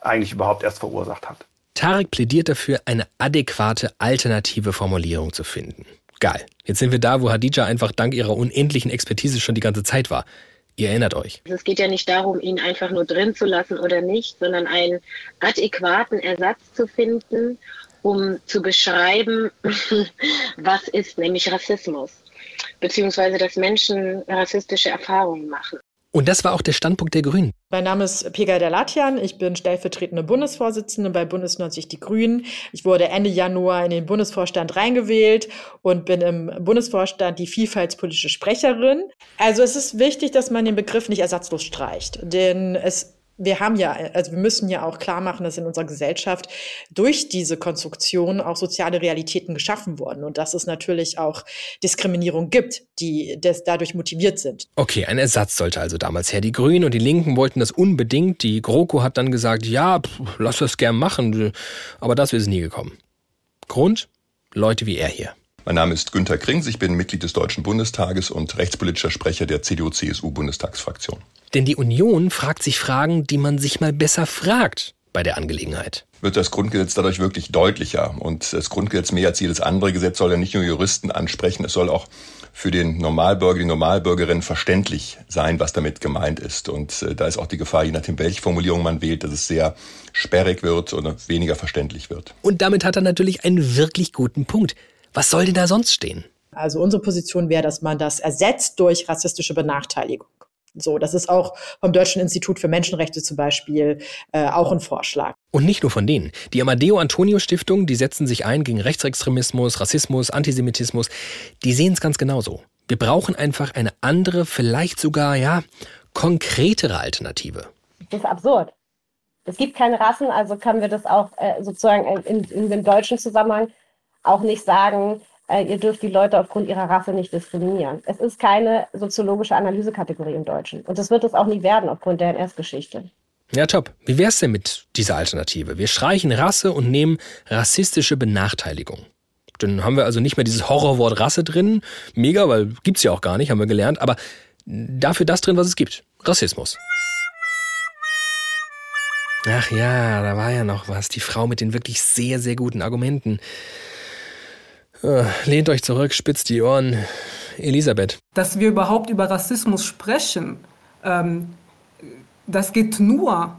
[SPEAKER 25] eigentlich überhaupt erst verursacht hat.
[SPEAKER 3] Tarek plädiert dafür, eine adäquate alternative Formulierung zu finden. Geil. Jetzt sind wir da, wo Hadija einfach dank ihrer unendlichen Expertise schon die ganze Zeit war. Ihr erinnert euch.
[SPEAKER 12] Es geht ja nicht darum, ihn einfach nur drin zu lassen oder nicht, sondern einen adäquaten Ersatz zu finden um zu beschreiben, was ist nämlich Rassismus, beziehungsweise dass Menschen rassistische Erfahrungen machen.
[SPEAKER 3] Und das war auch der Standpunkt der Grünen.
[SPEAKER 26] Mein Name ist Pega Delatjan. Ich bin stellvertretende Bundesvorsitzende bei Bundes 90 Die Grünen. Ich wurde Ende Januar in den Bundesvorstand reingewählt und bin im Bundesvorstand die vielfaltspolitische Sprecherin. Also es ist wichtig, dass man den Begriff nicht ersatzlos streicht, denn es wir haben ja, also wir müssen ja auch klar machen, dass in unserer Gesellschaft durch diese Konstruktion auch soziale Realitäten geschaffen wurden und dass es natürlich auch Diskriminierung gibt, die des dadurch motiviert sind.
[SPEAKER 3] Okay, ein Ersatz sollte also damals her. Die Grünen und die Linken wollten das unbedingt. Die GroKo hat dann gesagt, ja, pff, lass das gern machen, aber das ist nie gekommen. Grund? Leute wie er hier.
[SPEAKER 27] Mein Name ist Günter Krings, ich bin Mitglied des Deutschen Bundestages und rechtspolitischer Sprecher der CDU-CSU-Bundestagsfraktion.
[SPEAKER 3] Denn die Union fragt sich Fragen, die man sich mal besser fragt bei der Angelegenheit.
[SPEAKER 27] Wird das Grundgesetz dadurch wirklich deutlicher? Und das Grundgesetz mehr als jedes andere Gesetz soll ja nicht nur Juristen ansprechen, es soll auch für den Normalbürger, die Normalbürgerin verständlich sein, was damit gemeint ist. Und äh, da ist auch die Gefahr, je nachdem, welche Formulierung man wählt, dass es sehr sperrig wird oder weniger verständlich wird.
[SPEAKER 3] Und damit hat er natürlich einen wirklich guten Punkt. Was soll denn da sonst stehen?
[SPEAKER 26] Also unsere Position wäre, dass man das ersetzt durch rassistische Benachteiligung. So, das ist auch vom Deutschen Institut für Menschenrechte zum Beispiel äh, auch ein Vorschlag.
[SPEAKER 3] Und nicht nur von denen. Die Amadeo Antonio Stiftung, die setzen sich ein gegen Rechtsextremismus, Rassismus, Antisemitismus. Die sehen es ganz genauso. Wir brauchen einfach eine andere, vielleicht sogar, ja, konkretere Alternative.
[SPEAKER 28] Das ist absurd. Es gibt keine Rassen, also können wir das auch äh, sozusagen in, in dem deutschen Zusammenhang auch nicht sagen, äh, ihr dürft die Leute aufgrund ihrer Rasse nicht diskriminieren. Es ist keine soziologische Analysekategorie im Deutschen. Und das wird es auch nie werden aufgrund der NS-Geschichte.
[SPEAKER 3] Ja, top. Wie wär's denn mit dieser Alternative? Wir streichen Rasse und nehmen rassistische Benachteiligung. Dann haben wir also nicht mehr dieses Horrorwort Rasse drin. Mega, weil gibt's ja auch gar nicht, haben wir gelernt. Aber dafür das drin, was es gibt. Rassismus. Ach ja, da war ja noch was. Die Frau mit den wirklich sehr, sehr guten Argumenten. Äh, lehnt euch zurück, spitzt die Ohren. Elisabeth.
[SPEAKER 17] Dass wir überhaupt über Rassismus sprechen, ähm, das geht nur,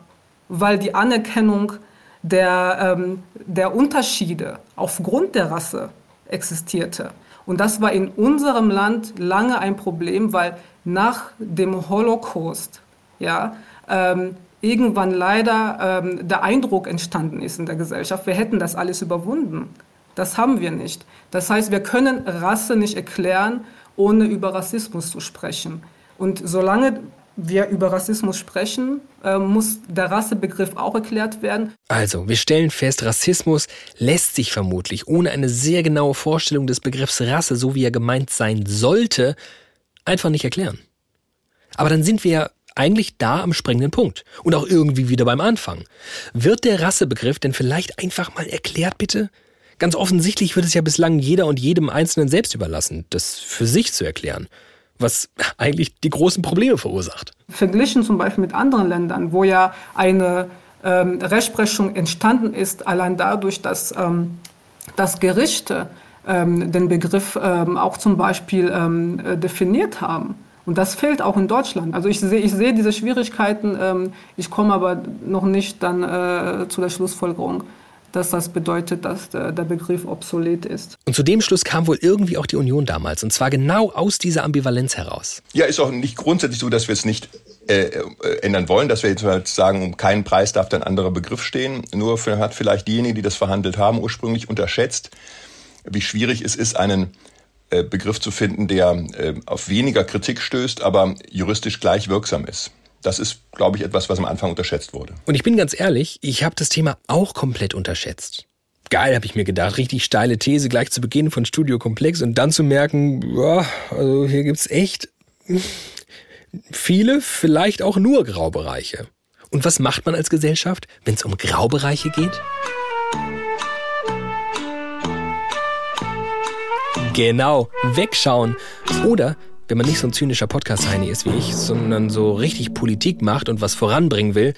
[SPEAKER 17] weil die Anerkennung der, ähm, der Unterschiede aufgrund der Rasse existierte. Und das war in unserem Land lange ein Problem, weil nach dem Holocaust ja, ähm, irgendwann leider ähm, der Eindruck entstanden ist in der Gesellschaft, wir hätten das alles überwunden. Das haben wir nicht. Das heißt, wir können Rasse nicht erklären, ohne über Rassismus zu sprechen. Und solange wir über Rassismus sprechen, äh, muss der Rassebegriff auch erklärt werden.
[SPEAKER 3] Also, wir stellen fest, Rassismus lässt sich vermutlich ohne eine sehr genaue Vorstellung des Begriffs Rasse, so wie er gemeint sein sollte, einfach nicht erklären. Aber dann sind wir ja eigentlich da am springenden Punkt und auch irgendwie wieder beim Anfang. Wird der Rassebegriff denn vielleicht einfach mal erklärt, bitte? Ganz offensichtlich wird es ja bislang jeder und jedem Einzelnen selbst überlassen, das für sich zu erklären, was eigentlich die großen Probleme verursacht.
[SPEAKER 17] Verglichen zum Beispiel mit anderen Ländern, wo ja eine ähm, Rechtsprechung entstanden ist, allein dadurch, dass, ähm, dass Gerichte ähm, den Begriff ähm, auch zum Beispiel ähm, äh, definiert haben. Und das fehlt auch in Deutschland. Also ich sehe ich seh diese Schwierigkeiten, ähm, ich komme aber noch nicht dann äh, zu der Schlussfolgerung, dass das bedeutet, dass der, der Begriff obsolet ist.
[SPEAKER 3] Und zu dem Schluss kam wohl irgendwie auch die Union damals. Und zwar genau aus dieser Ambivalenz heraus.
[SPEAKER 27] Ja, ist auch nicht grundsätzlich so, dass wir es nicht äh, äh, ändern wollen, dass wir jetzt halt sagen, um keinen Preis darf ein anderer Begriff stehen. Nur für, hat vielleicht diejenigen, die das verhandelt haben, ursprünglich unterschätzt, wie schwierig es ist, einen äh, Begriff zu finden, der äh, auf weniger Kritik stößt, aber juristisch gleich wirksam ist. Das ist, glaube ich, etwas, was am Anfang unterschätzt wurde.
[SPEAKER 3] Und ich bin ganz ehrlich, ich habe das Thema auch komplett unterschätzt. Geil, habe ich mir gedacht. Richtig steile These gleich zu Beginn von Studio Komplex und dann zu merken, ja, also hier gibt's echt viele, vielleicht auch nur Graubereiche. Und was macht man als Gesellschaft, wenn es um Graubereiche geht? Genau, wegschauen. Oder, wenn man nicht so ein zynischer Podcast-Heini ist wie ich, sondern so richtig Politik macht und was voranbringen will,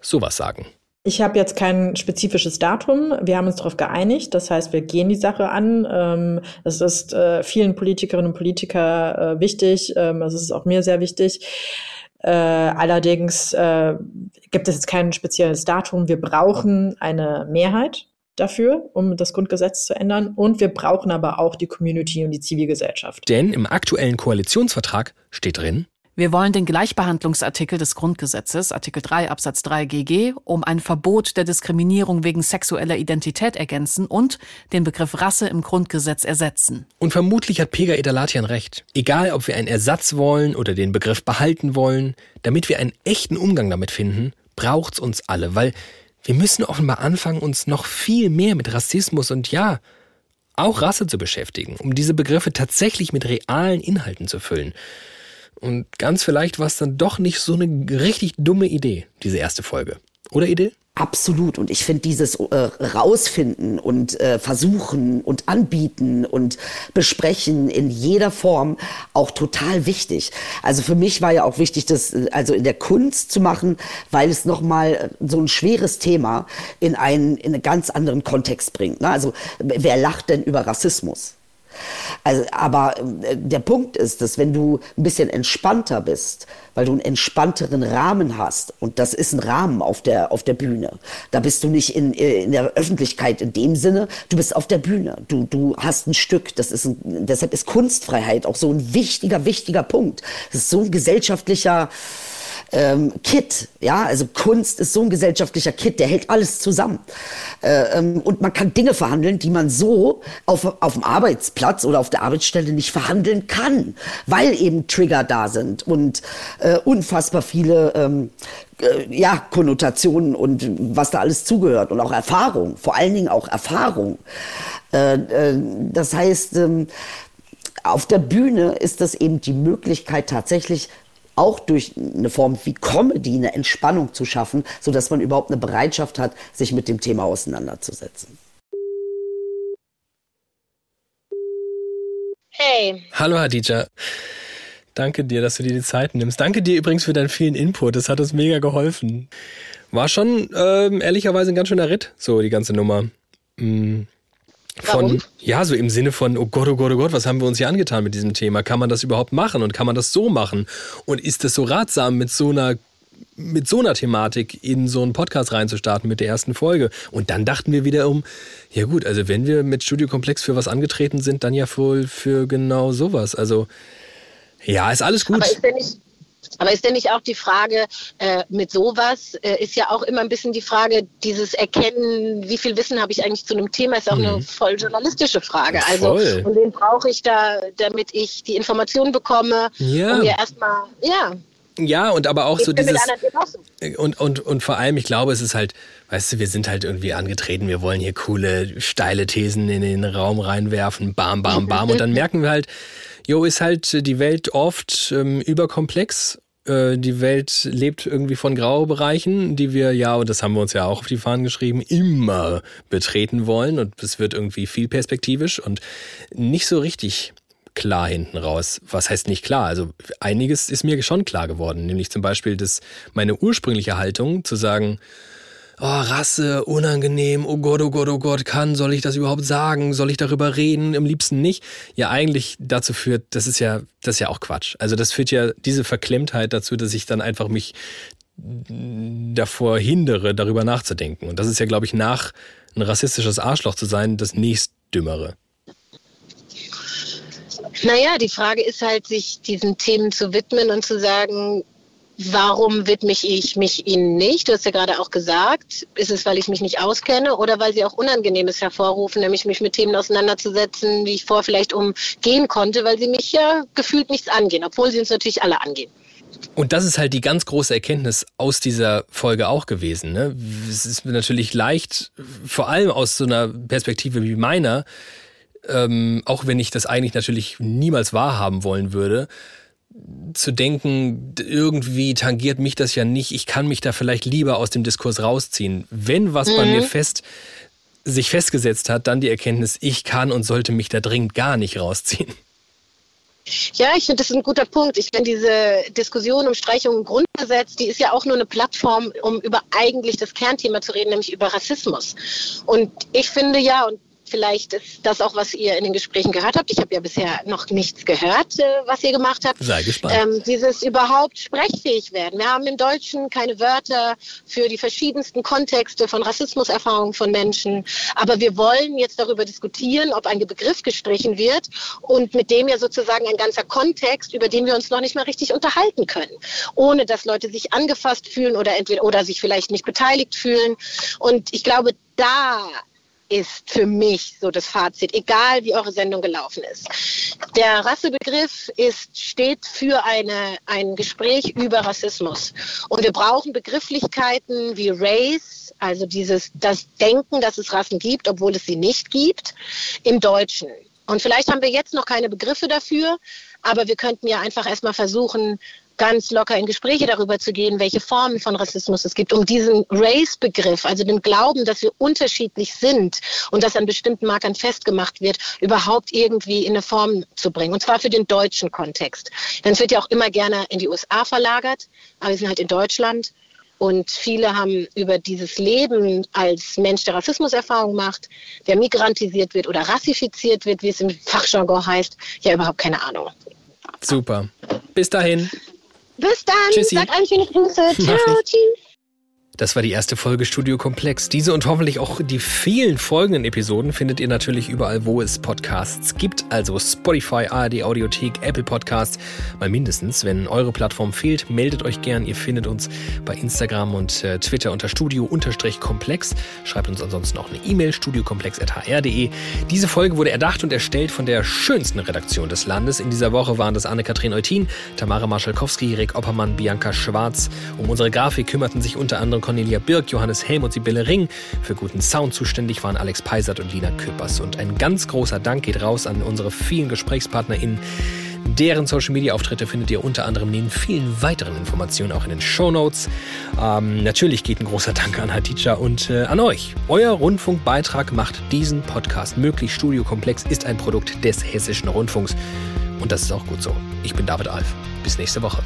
[SPEAKER 3] sowas sagen.
[SPEAKER 26] Ich habe jetzt kein spezifisches Datum. Wir haben uns darauf geeinigt. Das heißt, wir gehen die Sache an. Ähm, es ist äh, vielen Politikerinnen und Politikern äh, wichtig. Ähm, es ist auch mir sehr wichtig. Äh, allerdings gibt es jetzt kein spezielles Datum. Wir brauchen eine Mehrheit dafür, um das Grundgesetz zu ändern. Und wir brauchen aber auch die Community und die Zivilgesellschaft.
[SPEAKER 3] Denn im aktuellen Koalitionsvertrag steht drin,
[SPEAKER 29] wir wollen den Gleichbehandlungsartikel des Grundgesetzes, Artikel 3 Absatz 3 GG, um ein Verbot der Diskriminierung wegen sexueller Identität ergänzen und den Begriff Rasse im Grundgesetz ersetzen.
[SPEAKER 3] Und vermutlich hat Pega Edalatian recht. Egal, ob wir einen Ersatz wollen oder den Begriff behalten wollen, damit wir einen echten Umgang damit finden, braucht's uns alle, weil wir müssen offenbar anfangen, uns noch viel mehr mit Rassismus und ja, auch Rasse zu beschäftigen, um diese Begriffe tatsächlich mit realen Inhalten zu füllen. Und ganz vielleicht war es dann doch nicht so eine richtig dumme Idee, diese erste Folge. Oder Idee?
[SPEAKER 18] Absolut. Und ich finde dieses äh, Rausfinden und äh, Versuchen und Anbieten und Besprechen in jeder Form auch total wichtig. Also für mich war ja auch wichtig, das äh, also in der Kunst zu machen, weil es nochmal äh, so ein schweres Thema in einen, in einen ganz anderen Kontext bringt. Ne? Also wer lacht denn über Rassismus? Also, aber äh, der Punkt ist, dass wenn du ein bisschen entspannter bist, weil du einen entspannteren Rahmen hast, und das ist ein Rahmen auf der, auf der Bühne, da bist du nicht in, äh, in der Öffentlichkeit in dem Sinne, du bist auf der Bühne, du, du hast ein Stück, das ist ein, deshalb ist Kunstfreiheit auch so ein wichtiger, wichtiger Punkt. Das ist so ein gesellschaftlicher, ähm, Kit. Ja, also Kunst ist so ein gesellschaftlicher Kit, der hält alles zusammen. Äh, ähm, und man kann Dinge verhandeln, die man so auf, auf dem Arbeitsplatz oder auf der Arbeitsstelle nicht verhandeln kann, weil eben Trigger da sind und äh, unfassbar viele ähm, äh, ja, Konnotationen und was da alles zugehört und auch Erfahrung, vor allen Dingen auch Erfahrung. Äh, das heißt, ähm, auf der Bühne ist das eben die Möglichkeit tatsächlich auch durch eine Form wie Comedy eine Entspannung zu schaffen, sodass man überhaupt eine Bereitschaft hat, sich mit dem Thema auseinanderzusetzen.
[SPEAKER 12] Hey.
[SPEAKER 3] Hallo Hadija. Danke dir, dass du dir die Zeit nimmst. Danke dir übrigens für deinen vielen Input. Das hat uns mega geholfen. War schon ähm, ehrlicherweise ein ganz schöner Ritt, so die ganze Nummer. Mhm. Von, Warum? ja, so im Sinne von, oh Gott, oh Gott, oh Gott, was haben wir uns hier angetan mit diesem Thema? Kann man das überhaupt machen und kann man das so machen? Und ist es so ratsam, mit so einer mit so einer Thematik in so einen Podcast reinzustarten mit der ersten Folge. Und dann dachten wir wieder um, ja gut, also wenn wir mit Studiokomplex für was angetreten sind, dann ja wohl für genau sowas. Also ja, ist alles gut.
[SPEAKER 12] Aber ist denn nicht, aber ist denn nicht auch die Frage, äh, mit sowas äh, ist ja auch immer ein bisschen die Frage, dieses Erkennen, wie viel Wissen habe ich eigentlich zu einem Thema, ist auch mhm. eine voll journalistische Frage. Also, und den brauche ich da, damit ich die Informationen bekomme, ja. um mir erstmal, ja.
[SPEAKER 3] Ja, und aber auch ich so dieses. Und, und, und vor allem, ich glaube, es ist halt, weißt du, wir sind halt irgendwie angetreten, wir wollen hier coole, steile Thesen in den Raum reinwerfen, bam, bam, bam. und dann merken wir halt, jo, ist halt die Welt oft ähm, überkomplex äh, die Welt lebt irgendwie von Graubereichen, die wir ja, und das haben wir uns ja auch auf die Fahnen geschrieben, immer betreten wollen. Und es wird irgendwie viel perspektivisch und nicht so richtig klar hinten raus. Was heißt nicht klar? Also einiges ist mir schon klar geworden, nämlich zum Beispiel dass meine ursprüngliche Haltung zu sagen, oh, Rasse, unangenehm, oh Gott, oh Gott, oh Gott, kann, soll ich das überhaupt sagen? Soll ich darüber reden? Am liebsten nicht. Ja, eigentlich dazu führt, das ist ja, das ist ja auch Quatsch. Also das führt ja diese Verklemmtheit dazu, dass ich dann einfach mich davor hindere, darüber nachzudenken. Und das ist ja, glaube ich, nach ein rassistisches Arschloch zu sein, das nächstdümmere.
[SPEAKER 12] Naja, die Frage ist halt, sich diesen Themen zu widmen und zu sagen, warum widme ich mich ihnen nicht? Du hast ja gerade auch gesagt, ist es, weil ich mich nicht auskenne oder weil sie auch Unangenehmes hervorrufen, nämlich mich mit Themen auseinanderzusetzen, die ich vorher vielleicht umgehen konnte, weil sie mich ja gefühlt nichts angehen, obwohl sie uns natürlich alle angehen.
[SPEAKER 3] Und das ist halt die ganz große Erkenntnis aus dieser Folge auch gewesen. Ne? Es ist natürlich leicht, vor allem aus so einer Perspektive wie meiner, ähm, auch wenn ich das eigentlich natürlich niemals wahrhaben wollen würde, zu denken, irgendwie tangiert mich das ja nicht, ich kann mich da vielleicht lieber aus dem Diskurs rausziehen. Wenn was mhm. bei mir fest sich festgesetzt hat, dann die Erkenntnis, ich kann und sollte mich da dringend gar nicht rausziehen.
[SPEAKER 12] Ja, ich finde, das ist ein guter Punkt. Ich finde, diese Diskussion um Streichung im Grundgesetz, die ist ja auch nur eine Plattform, um über eigentlich das Kernthema zu reden, nämlich über Rassismus. Und ich finde ja, und Vielleicht ist das auch, was ihr in den Gesprächen gehört habt. Ich habe ja bisher noch nichts gehört, äh, was ihr gemacht habt.
[SPEAKER 3] Sei gespannt.
[SPEAKER 12] Ähm, dieses überhaupt sprechfähig werden. Wir haben im Deutschen keine Wörter für die verschiedensten Kontexte von Rassismuserfahrungen von Menschen. Aber wir wollen jetzt darüber diskutieren, ob ein Begriff gestrichen wird und mit dem ja sozusagen ein ganzer Kontext, über den wir uns noch nicht mal richtig unterhalten können, ohne dass Leute sich angefasst fühlen oder entweder oder sich vielleicht nicht beteiligt fühlen. Und ich glaube, da ist für mich so das Fazit, egal wie eure Sendung gelaufen ist. Der Rassebegriff ist, steht für eine, ein Gespräch über Rassismus. Und wir brauchen Begrifflichkeiten wie Race, also dieses, das Denken, dass es Rassen gibt, obwohl es sie nicht gibt, im Deutschen. Und vielleicht haben wir jetzt noch keine Begriffe dafür, aber wir könnten ja einfach erstmal versuchen, ganz locker in Gespräche darüber zu gehen, welche Formen von Rassismus es gibt, um diesen Race-Begriff, also den Glauben, dass wir unterschiedlich sind und das an bestimmten Markern festgemacht wird, überhaupt irgendwie in eine Form zu bringen. Und zwar für den deutschen Kontext. Denn es wird ja auch immer gerne in die USA verlagert, aber wir sind halt in Deutschland. Und viele haben über dieses Leben als Mensch, der Rassismuserfahrung macht, der migrantisiert wird oder rassifiziert wird, wie es im Fachjargon heißt, ja überhaupt keine Ahnung.
[SPEAKER 3] Super. Bis dahin.
[SPEAKER 12] Bis dann.
[SPEAKER 3] Tschüssi.
[SPEAKER 12] Sag allen schöne Grüße. Ciao. Tschüss.
[SPEAKER 3] Das war die erste Folge Studio Komplex. Diese und hoffentlich auch die vielen folgenden Episoden findet ihr natürlich überall, wo es Podcasts gibt. Also Spotify, ARD Audiothek, Apple Podcasts. Mal mindestens. Wenn eure Plattform fehlt, meldet euch gern. Ihr findet uns bei Instagram und äh, Twitter unter Studio-Komplex. Schreibt uns ansonsten auch eine E-Mail, studiokomplex.hr.de. Diese Folge wurde erdacht und erstellt von der schönsten Redaktion des Landes. In dieser Woche waren das Anne-Kathrin Eutin, Tamara Marschalkowski, Rick Oppermann, Bianca Schwarz. Um unsere Grafik kümmerten sich unter anderem Cornelia Birk, Johannes Helm und Sibylle Ring. Für guten Sound zuständig waren Alex Peisert und Lina Köpers. Und ein ganz großer Dank geht raus an unsere vielen GesprächspartnerInnen. Deren Social Media Auftritte findet ihr unter anderem neben vielen weiteren Informationen auch in den Show Notes. Ähm, natürlich geht ein großer Dank an Hatice und äh, an euch. Euer Rundfunkbeitrag macht diesen Podcast möglich. Studio Komplex ist ein Produkt des Hessischen Rundfunks. Und das ist auch gut so. Ich bin David Alf. Bis nächste Woche.